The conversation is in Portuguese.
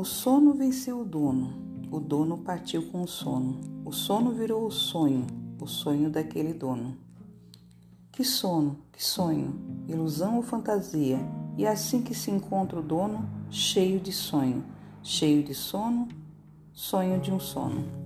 O sono venceu o dono, o dono partiu com o sono, o sono virou o sonho, o sonho daquele dono. Que sono, que sonho, ilusão ou fantasia, e é assim que se encontra o dono, cheio de sonho, cheio de sono, sonho de um sono.